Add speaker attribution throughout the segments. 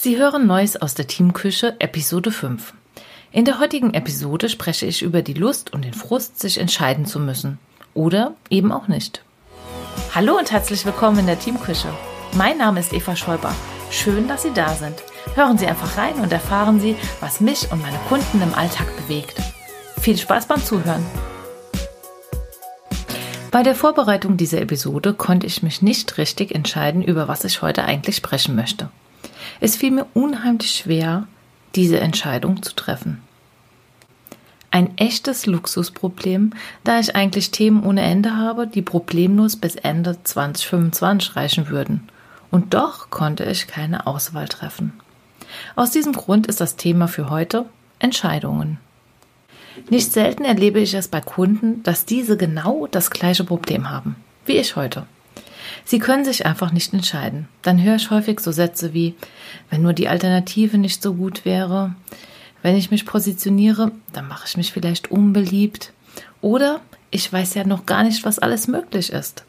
Speaker 1: Sie hören Neues aus der Teamküche, Episode 5. In der heutigen Episode spreche ich über die Lust und den Frust, sich entscheiden zu müssen. Oder eben auch nicht. Hallo und herzlich willkommen in der Teamküche. Mein Name ist Eva Schäuber. Schön, dass Sie da sind. Hören Sie einfach rein und erfahren Sie, was mich und meine Kunden im Alltag bewegt. Viel Spaß beim Zuhören. Bei der Vorbereitung dieser Episode konnte ich mich nicht richtig entscheiden, über was ich heute eigentlich sprechen möchte. Es fiel mir unheimlich schwer, diese Entscheidung zu treffen. Ein echtes Luxusproblem, da ich eigentlich Themen ohne Ende habe, die problemlos bis Ende 2025 reichen würden. Und doch konnte ich keine Auswahl treffen. Aus diesem Grund ist das Thema für heute Entscheidungen. Nicht selten erlebe ich es bei Kunden, dass diese genau das gleiche Problem haben, wie ich heute. Sie können sich einfach nicht entscheiden. Dann höre ich häufig so Sätze wie, wenn nur die Alternative nicht so gut wäre, wenn ich mich positioniere, dann mache ich mich vielleicht unbeliebt oder ich weiß ja noch gar nicht, was alles möglich ist.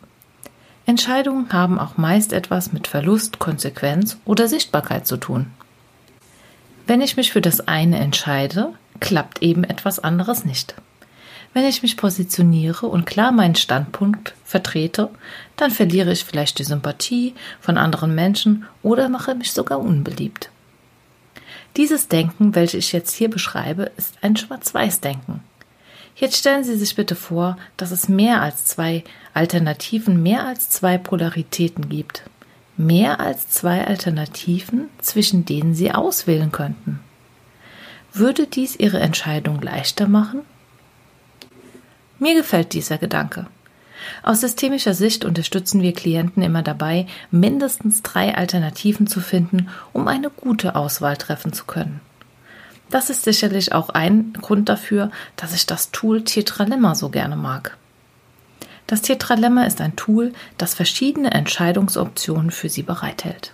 Speaker 1: Entscheidungen haben auch meist etwas mit Verlust, Konsequenz oder Sichtbarkeit zu tun. Wenn ich mich für das eine entscheide, klappt eben etwas anderes nicht. Wenn ich mich positioniere und klar meinen Standpunkt vertrete, dann verliere ich vielleicht die Sympathie von anderen Menschen oder mache mich sogar unbeliebt. Dieses Denken, welches ich jetzt hier beschreibe, ist ein Schwarz-Weiß-Denken. Jetzt stellen Sie sich bitte vor, dass es mehr als zwei Alternativen, mehr als zwei Polaritäten gibt. Mehr als zwei Alternativen, zwischen denen Sie auswählen könnten. Würde dies Ihre Entscheidung leichter machen? Mir gefällt dieser Gedanke. Aus systemischer Sicht unterstützen wir Klienten immer dabei, mindestens drei Alternativen zu finden, um eine gute Auswahl treffen zu können. Das ist sicherlich auch ein Grund dafür, dass ich das Tool Tetralemma so gerne mag. Das Tetralemma ist ein Tool, das verschiedene Entscheidungsoptionen für Sie bereithält.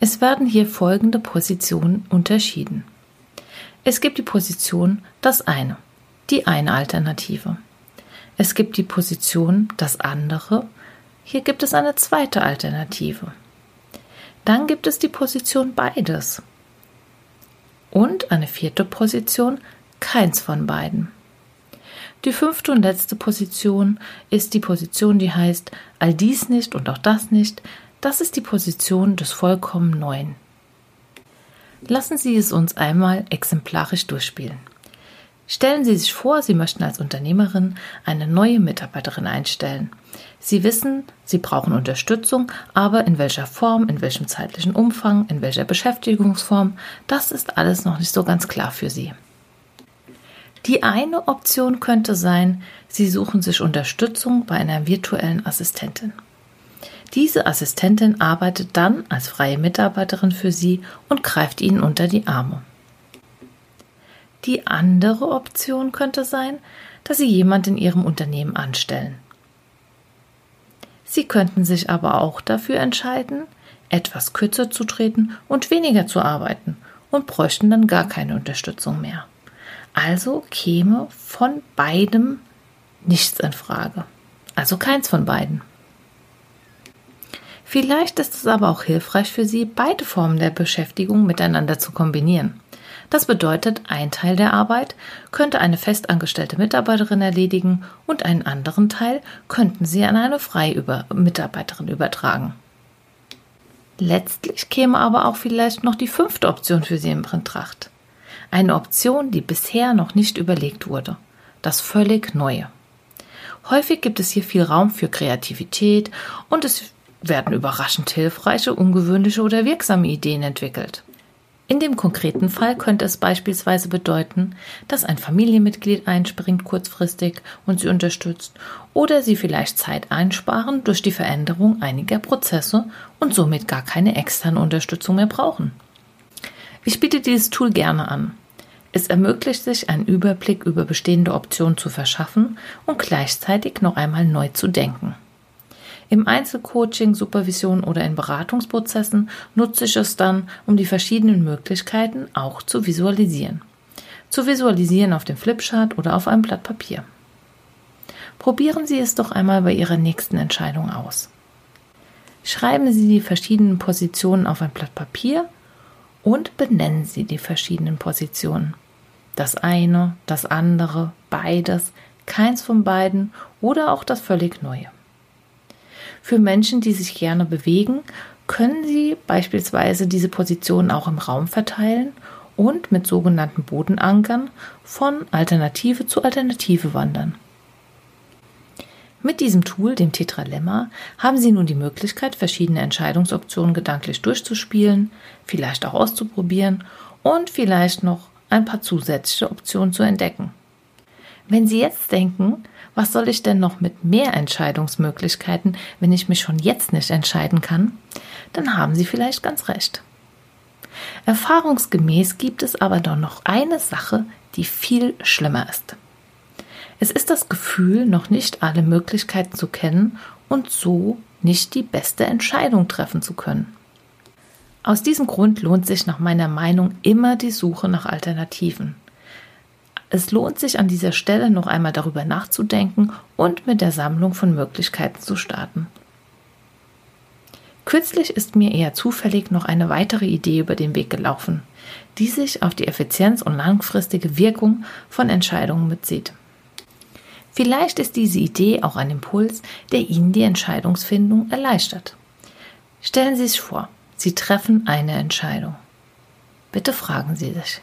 Speaker 1: Es werden hier folgende Positionen unterschieden. Es gibt die Position das eine, die eine Alternative. Es gibt die Position das andere. Hier gibt es eine zweite Alternative. Dann gibt es die Position beides. Und eine vierte Position keins von beiden. Die fünfte und letzte Position ist die Position, die heißt all dies nicht und auch das nicht. Das ist die Position des vollkommen Neuen. Lassen Sie es uns einmal exemplarisch durchspielen. Stellen Sie sich vor, Sie möchten als Unternehmerin eine neue Mitarbeiterin einstellen. Sie wissen, Sie brauchen Unterstützung, aber in welcher Form, in welchem zeitlichen Umfang, in welcher Beschäftigungsform, das ist alles noch nicht so ganz klar für Sie. Die eine Option könnte sein, Sie suchen sich Unterstützung bei einer virtuellen Assistentin. Diese Assistentin arbeitet dann als freie Mitarbeiterin für Sie und greift Ihnen unter die Arme. Die andere Option könnte sein, dass Sie jemand in Ihrem Unternehmen anstellen. Sie könnten sich aber auch dafür entscheiden, etwas kürzer zu treten und weniger zu arbeiten und bräuchten dann gar keine Unterstützung mehr. Also käme von beidem nichts in Frage. Also keins von beiden. Vielleicht ist es aber auch hilfreich für Sie, beide Formen der Beschäftigung miteinander zu kombinieren. Das bedeutet, ein Teil der Arbeit könnte eine festangestellte Mitarbeiterin erledigen und einen anderen Teil könnten Sie an eine freie Mitarbeiterin übertragen. Letztlich käme aber auch vielleicht noch die fünfte Option für Sie in Betracht. Eine Option, die bisher noch nicht überlegt wurde. Das völlig Neue. Häufig gibt es hier viel Raum für Kreativität und es werden überraschend hilfreiche, ungewöhnliche oder wirksame Ideen entwickelt. In dem konkreten Fall könnte es beispielsweise bedeuten, dass ein Familienmitglied einspringt kurzfristig und sie unterstützt oder sie vielleicht Zeit einsparen durch die Veränderung einiger Prozesse und somit gar keine externe Unterstützung mehr brauchen. Ich biete dieses Tool gerne an. Es ermöglicht sich, einen Überblick über bestehende Optionen zu verschaffen und gleichzeitig noch einmal neu zu denken. Im Einzelcoaching, Supervision oder in Beratungsprozessen nutze ich es dann, um die verschiedenen Möglichkeiten auch zu visualisieren. Zu visualisieren auf dem Flipchart oder auf einem Blatt Papier. Probieren Sie es doch einmal bei Ihrer nächsten Entscheidung aus. Schreiben Sie die verschiedenen Positionen auf ein Blatt Papier und benennen Sie die verschiedenen Positionen. Das eine, das andere, beides, keins von beiden oder auch das völlig neue. Für Menschen, die sich gerne bewegen, können Sie beispielsweise diese Positionen auch im Raum verteilen und mit sogenannten Bodenankern von Alternative zu Alternative wandern. Mit diesem Tool, dem Tetralemma, haben Sie nun die Möglichkeit, verschiedene Entscheidungsoptionen gedanklich durchzuspielen, vielleicht auch auszuprobieren und vielleicht noch ein paar zusätzliche Optionen zu entdecken. Wenn Sie jetzt denken, was soll ich denn noch mit mehr Entscheidungsmöglichkeiten, wenn ich mich schon jetzt nicht entscheiden kann, dann haben Sie vielleicht ganz recht. Erfahrungsgemäß gibt es aber doch noch eine Sache, die viel schlimmer ist. Es ist das Gefühl, noch nicht alle Möglichkeiten zu kennen und so nicht die beste Entscheidung treffen zu können. Aus diesem Grund lohnt sich nach meiner Meinung immer die Suche nach Alternativen. Es lohnt sich an dieser Stelle noch einmal darüber nachzudenken und mit der Sammlung von Möglichkeiten zu starten. Kürzlich ist mir eher zufällig noch eine weitere Idee über den Weg gelaufen, die sich auf die Effizienz und langfristige Wirkung von Entscheidungen bezieht. Vielleicht ist diese Idee auch ein Impuls, der Ihnen die Entscheidungsfindung erleichtert. Stellen Sie sich vor, Sie treffen eine Entscheidung. Bitte fragen Sie sich,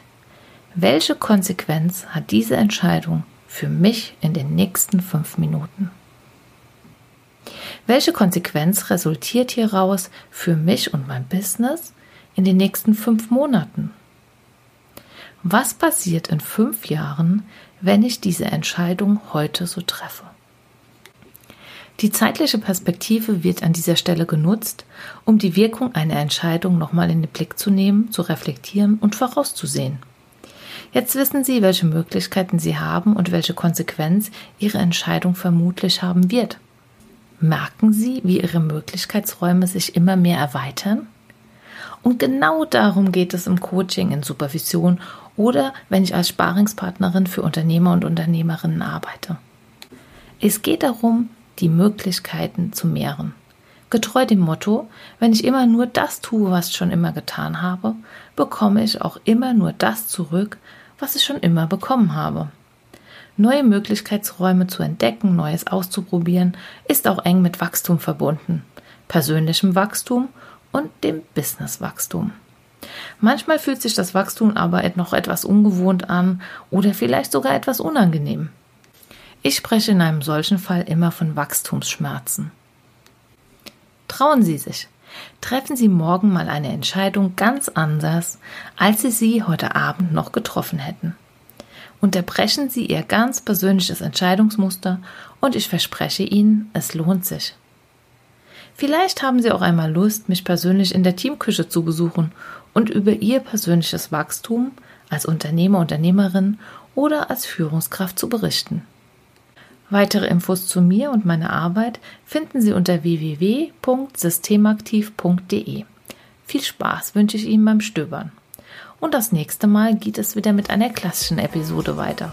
Speaker 1: welche Konsequenz hat diese Entscheidung für mich in den nächsten fünf Minuten? Welche Konsequenz resultiert hieraus für mich und mein Business in den nächsten fünf Monaten? Was passiert in fünf Jahren, wenn ich diese Entscheidung heute so treffe? Die zeitliche Perspektive wird an dieser Stelle genutzt, um die Wirkung einer Entscheidung nochmal in den Blick zu nehmen, zu reflektieren und vorauszusehen. Jetzt wissen Sie, welche Möglichkeiten Sie haben und welche Konsequenz Ihre Entscheidung vermutlich haben wird. Merken Sie, wie Ihre Möglichkeitsräume sich immer mehr erweitern? Und genau darum geht es im Coaching, in Supervision oder wenn ich als Sparingspartnerin für Unternehmer und Unternehmerinnen arbeite. Es geht darum, die Möglichkeiten zu mehren. Getreu dem Motto, wenn ich immer nur das tue, was ich schon immer getan habe, bekomme ich auch immer nur das zurück, was ich schon immer bekommen habe. Neue Möglichkeitsräume zu entdecken, Neues auszuprobieren, ist auch eng mit Wachstum verbunden, persönlichem Wachstum und dem Businesswachstum. Manchmal fühlt sich das Wachstum aber noch etwas ungewohnt an oder vielleicht sogar etwas unangenehm. Ich spreche in einem solchen Fall immer von Wachstumsschmerzen. Trauen Sie sich. Treffen Sie morgen mal eine Entscheidung ganz anders, als Sie sie heute Abend noch getroffen hätten. Unterbrechen Sie Ihr ganz persönliches Entscheidungsmuster und ich verspreche Ihnen, es lohnt sich. Vielleicht haben Sie auch einmal Lust, mich persönlich in der Teamküche zu besuchen und über Ihr persönliches Wachstum als Unternehmer, Unternehmerin oder als Führungskraft zu berichten. Weitere Infos zu mir und meiner Arbeit finden Sie unter www.systemaktiv.de. Viel Spaß wünsche ich Ihnen beim Stöbern. Und das nächste Mal geht es wieder mit einer klassischen Episode weiter.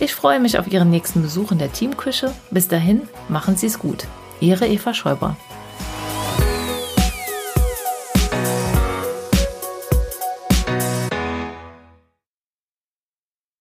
Speaker 1: Ich freue mich auf Ihren nächsten Besuch in der Teamküche. Bis dahin, machen Sie es gut. Ihre Eva Schäuber.